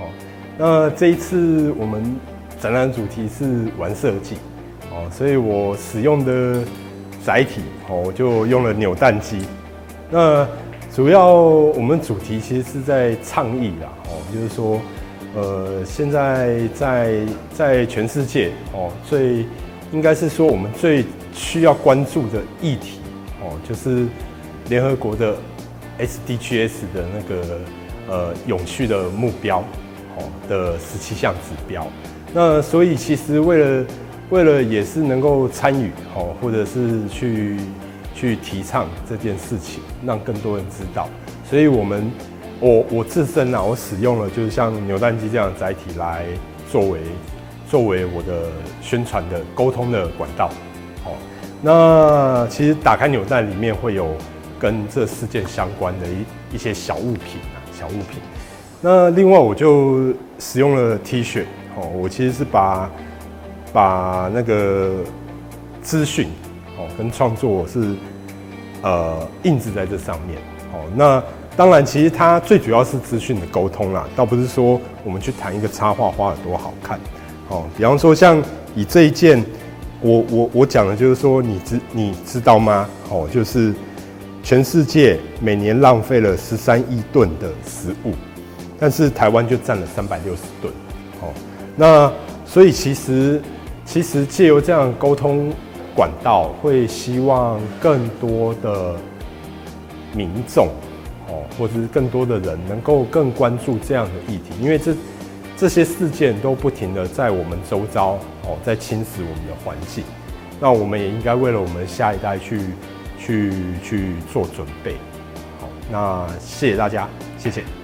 哦那这一次我们展览主题是玩设计哦，所以我使用的载体哦，我就用了扭蛋机。那主要我们主题其实是在倡议啦哦，就是说，呃，现在在在全世界哦，最应该是说我们最需要关注的议题哦，就是联合国的 SDGs 的那个呃永续的目标的十七项指标。那所以其实为了为了也是能够参与哦，或者是去。去提倡这件事情，让更多人知道。所以，我们我我自身啊，我使用了就是像扭蛋机这样的载体来作为作为我的宣传的沟通的管道。好，那其实打开扭蛋里面会有跟这事件相关的一一些小物品啊，小物品。那另外我就使用了 T 恤，哦，我其实是把把那个资讯哦。跟创作是呃印制在这上面，哦，那当然，其实它最主要是资讯的沟通啦，倒不是说我们去谈一个插画画的多好看，哦，比方说像以这一件，我我我讲的就是说，你知你知道吗？哦，就是全世界每年浪费了十三亿吨的食物，但是台湾就占了三百六十吨，哦，那所以其实其实借由这样沟通。管道会希望更多的民众哦，或者是更多的人能够更关注这样的议题，因为这这些事件都不停的在我们周遭哦，在侵蚀我们的环境。那我们也应该为了我们下一代去去去做准备。好，那谢谢大家，谢谢。